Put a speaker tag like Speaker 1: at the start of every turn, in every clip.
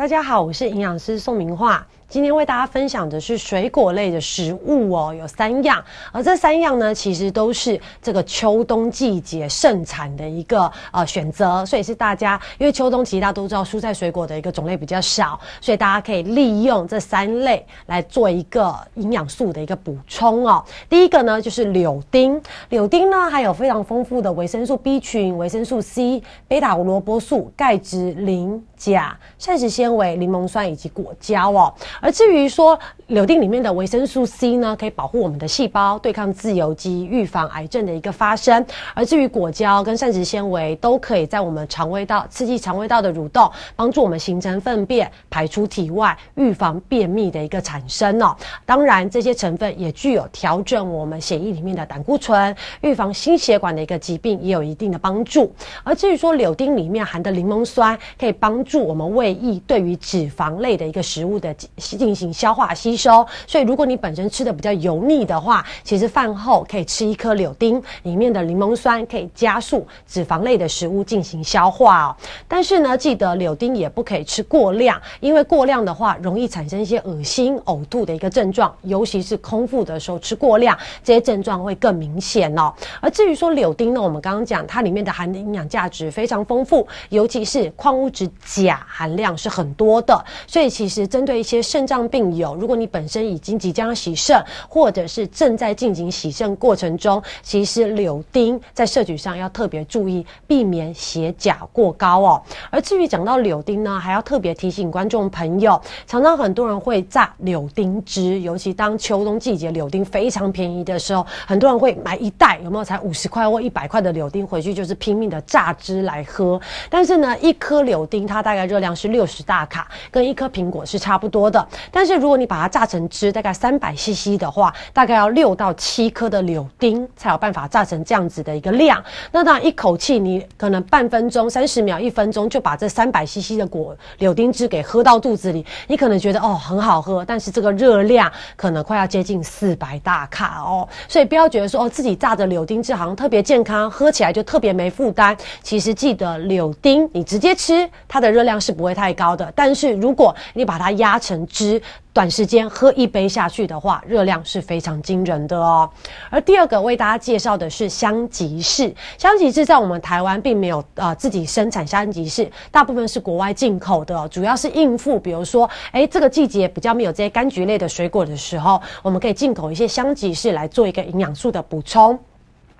Speaker 1: 大家好，我是营养师宋明化。今天为大家分享的是水果类的食物哦，有三样，而这三样呢，其实都是这个秋冬季节盛产的一个呃选择，所以是大家因为秋冬其实大家都知道蔬菜水果的一个种类比较少，所以大家可以利用这三类来做一个营养素的一个补充哦。第一个呢就是柳丁，柳丁呢还有非常丰富的维生素 B 群、维生素 C、贝塔胡萝卜素、钙质、磷、钾、膳食纤维、柠檬酸以及果胶哦。而至于说柳丁里面的维生素 C 呢，可以保护我们的细胞，对抗自由基，预防癌症的一个发生。而至于果胶跟膳食纤维，都可以在我们肠胃道刺激肠胃道的蠕动，帮助我们形成粪便排出体外，预防便秘的一个产生哦。当然，这些成分也具有调整我们血液里面的胆固醇，预防心血管的一个疾病也有一定的帮助。而至于说柳丁里面含的柠檬酸，可以帮助我们胃液对于脂肪类的一个食物的。进行消化吸收，所以如果你本身吃的比较油腻的话，其实饭后可以吃一颗柳丁，里面的柠檬酸可以加速脂肪类的食物进行消化哦。但是呢，记得柳丁也不可以吃过量，因为过量的话容易产生一些恶心、呕吐的一个症状，尤其是空腹的时候吃过量，这些症状会更明显哦。而至于说柳丁呢，我们刚刚讲它里面的含的营养价值非常丰富，尤其是矿物质钾含量是很多的，所以其实针对一些肾肾脏病友，如果你本身已经即将洗肾，或者是正在进行洗肾过程中，其实柳丁在摄取上要特别注意，避免血钾过高哦。而至于讲到柳丁呢，还要特别提醒观众朋友，常常很多人会榨柳丁汁，尤其当秋冬季节柳丁非常便宜的时候，很多人会买一袋，有没有才五十块或一百块的柳丁回去，就是拼命的榨汁来喝。但是呢，一颗柳丁它大概热量是六十大卡，跟一颗苹果是差不多的。但是如果你把它榨成汁，大概三百 CC 的话，大概要六到七颗的柳丁才有办法榨成这样子的一个量。那当然一口气你可能半分钟、三十秒、一分钟就把这三百 CC 的果柳丁汁给喝到肚子里，你可能觉得哦很好喝，但是这个热量可能快要接近四百大卡哦。所以不要觉得说哦自己榨的柳丁汁好像特别健康，喝起来就特别没负担。其实记得柳丁你直接吃，它的热量是不会太高的。但是如果你把它压成汁，短时间喝一杯下去的话，热量是非常惊人的哦。而第二个为大家介绍的是香吉士，香吉士在我们台湾并没有呃自己生产香吉士，大部分是国外进口的，主要是应付比如说，哎这个季节比较没有这些柑橘类的水果的时候，我们可以进口一些香吉士来做一个营养素的补充。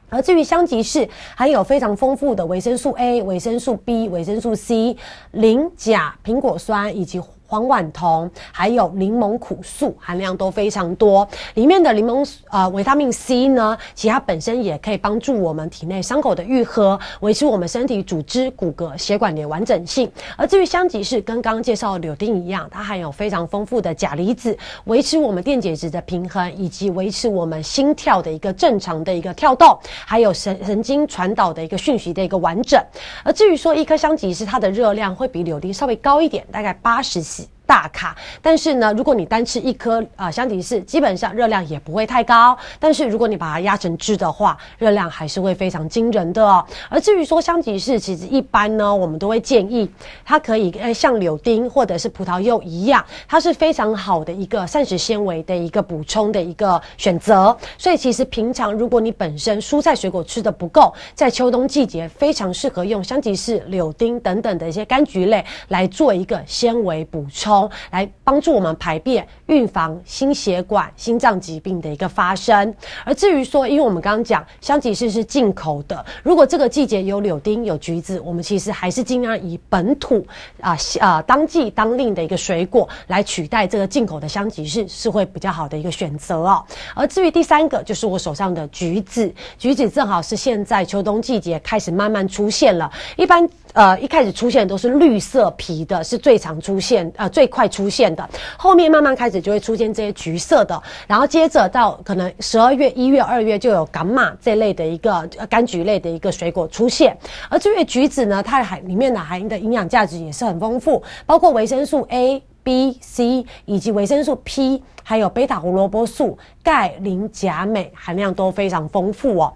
Speaker 1: 而至于香吉士，含有非常丰富的维生素 A、维生素 B、维生素 C、磷、钾、苹果酸以及。黄婉酮还有柠檬苦素含量都非常多，里面的柠檬呃维他命 C 呢，其实它本身也可以帮助我们体内伤口的愈合，维持我们身体组织、骨骼、血管的完整性。而至于香吉士，跟刚刚介绍的柳丁一样，它含有非常丰富的钾离子，维持我们电解质的平衡，以及维持我们心跳的一个正常的一个跳动，还有神神经传导的一个讯息的一个完整。而至于说一颗香吉士，它的热量会比柳丁稍微高一点，大概八十四。大卡，但是呢，如果你单吃一颗啊香吉士，基本上热量也不会太高。但是如果你把它压成汁的话，热量还是会非常惊人的哦。而至于说香吉士，其实一般呢，我们都会建议它可以诶像柳丁或者是葡萄柚一样，它是非常好的一个膳食纤维的一个补充的一个选择。所以其实平常如果你本身蔬菜水果吃的不够，在秋冬季节非常适合用香吉士、柳丁等等的一些柑橘类来做一个纤维补充。来帮助我们排便，预防心血管、心脏疾病的一个发生。而至于说，因为我们刚刚讲香吉士是进口的，如果这个季节有柳丁、有橘子，我们其实还是尽量以本土啊啊当季当令的一个水果来取代这个进口的香吉士，是会比较好的一个选择哦。而至于第三个，就是我手上的橘子，橘子正好是现在秋冬季节开始慢慢出现了，一般。呃，一开始出现都是绿色皮的，是最常出现，呃，最快出现的。后面慢慢开始就会出现这些橘色的，然后接着到可能十二月、一月、二月就有伽马这类的一个柑橘类的一个水果出现。而这月橘子呢，它含里面的含的营养价值也是很丰富，包括维生素 A、B、C 以及维生素 P，还有贝塔胡萝卜素、钙、磷、钾、镁含量都非常丰富哦。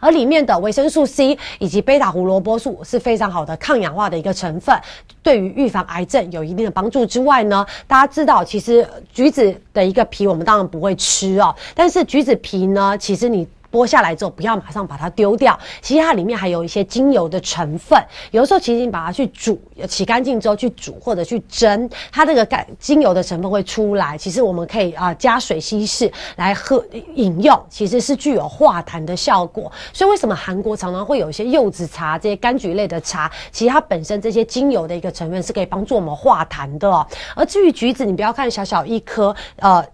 Speaker 1: 而里面的维生素 C 以及贝塔胡萝卜素是非常好的抗氧化的一个成分，对于预防癌症有一定的帮助之外呢，大家知道其实橘子的一个皮我们当然不会吃哦，但是橘子皮呢，其实你。剥下来之后，不要马上把它丢掉。其实它里面还有一些精油的成分，有的时候其实你把它去煮，洗干净之后去煮或者去蒸，它这个干精油的成分会出来。其实我们可以啊加水稀释来喝饮用，其实是具有化痰的效果。所以为什么韩国常常会有一些柚子茶这些柑橘类的茶，其实它本身这些精油的一个成分是可以帮助我们化痰的。而至于橘子，你不要看小小一颗，呃。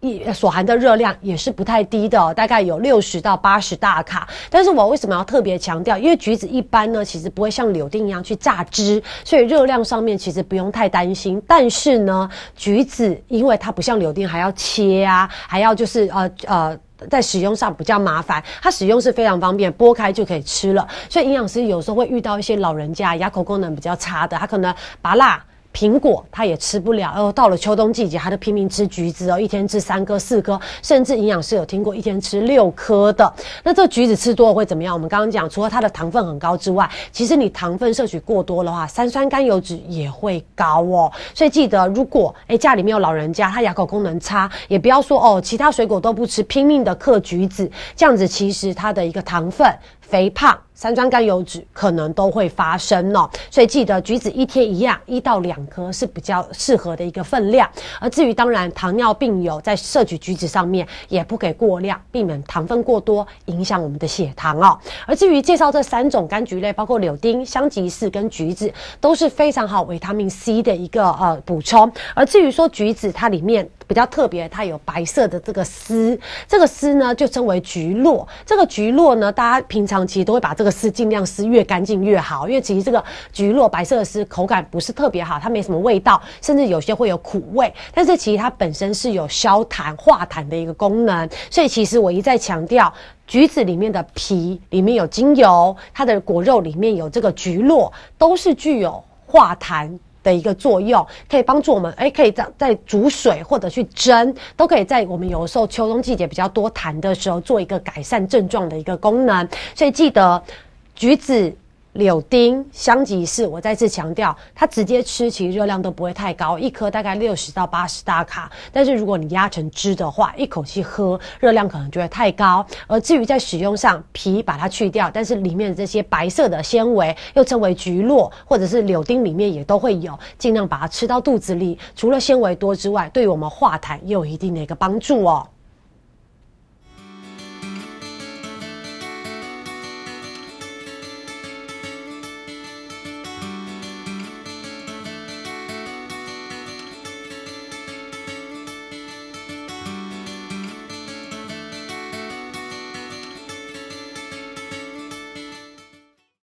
Speaker 1: 一所含的热量也是不太低的，大概有六十到八十大卡。但是我为什么要特别强调？因为橘子一般呢，其实不会像柳丁一样去榨汁，所以热量上面其实不用太担心。但是呢，橘子因为它不像柳丁还要切啊，还要就是呃呃，在使用上比较麻烦，它使用是非常方便，剥开就可以吃了。所以营养师有时候会遇到一些老人家牙口功能比较差的，他可能拔辣。苹果它也吃不了，哦，到了秋冬季节，它就拼命吃橘子哦，一天吃三颗、四颗，甚至营养师有听过一天吃六颗的。那这橘子吃多了会怎么样？我们刚刚讲，除了它的糖分很高之外，其实你糖分摄取过多的话，三酸甘油脂也会高哦。所以记得，如果哎家里面有老人家，他牙口功能差，也不要说哦，其他水果都不吃，拼命的嗑橘子，这样子其实它的一个糖分。肥胖、三酸甘油脂可能都会发生哦，所以记得橘子一天一样，一到两颗是比较适合的一个分量。而至于当然糖尿病友在摄取橘子上面也不给过量，避免糖分过多影响我们的血糖哦。而至于介绍这三种柑橘类，包括柳丁、香吉士跟橘子，都是非常好维他命 C 的一个呃补充。而至于说橘子，它里面。比较特别，它有白色的这个丝，这个丝呢就称为橘络。这个橘络呢，大家平常其实都会把这个丝尽量撕越干净越好，因为其实这个橘络白色的丝口感不是特别好，它没什么味道，甚至有些会有苦味。但是其实它本身是有消痰化痰的一个功能，所以其实我一再强调，橘子里面的皮里面有精油，它的果肉里面有这个橘络，都是具有化痰。的一个作用，可以帮助我们，哎，可以在在煮水或者去蒸，都可以在我们有时候秋冬季节比较多痰的时候，做一个改善症状的一个功能。所以记得橘子。柳丁、香吉士，我再次强调，它直接吃其实热量都不会太高，一颗大概六十到八十大卡。但是如果你压成汁的话，一口气喝，热量可能就会太高。而至于在使用上，皮把它去掉，但是里面的这些白色的纤维，又称为橘络，或者是柳丁里面也都会有，尽量把它吃到肚子里。除了纤维多之外，对于我们化痰也有一定的一个帮助哦。